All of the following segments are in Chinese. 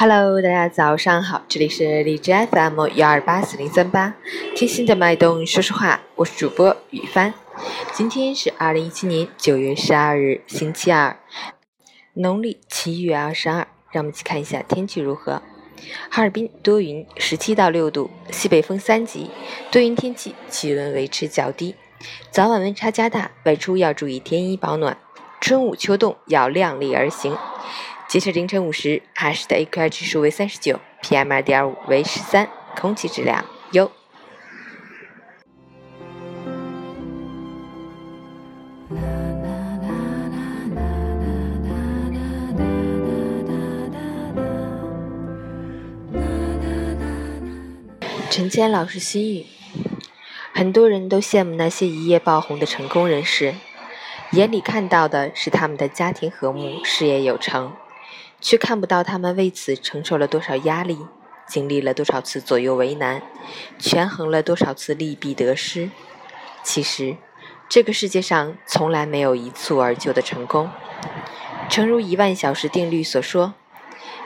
Hello，大家早上好，这里是荔枝 FM 幺二八四零三八，贴心的脉动，说实话，我是主播雨帆。今天是二零一七年九月十二日，星期二，农历七月二十二。让我们一起看一下天气如何。哈尔滨多云，十七到六度，西北风三级，多云天气，气温维持较低，早晚温差加大，外出要注意添衣保暖。春捂秋冻，要量力而行。截至凌晨五时，哈市的 AQI 指数为三十九，PM 二点五为十三，空气质量优。陈谦老师心语：很多人都羡慕那些一夜爆红的成功人士，眼里看到的是他们的家庭和睦、事业有成。却看不到他们为此承受了多少压力，经历了多少次左右为难，权衡了多少次利弊得失。其实，这个世界上从来没有一蹴而就的成功。诚如一万小时定律所说，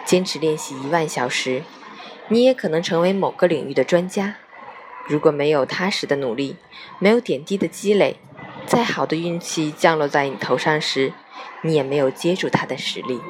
坚持练习一万小时，你也可能成为某个领域的专家。如果没有踏实的努力，没有点滴的积累，再好的运气降落在你头上时，你也没有接住它的实力。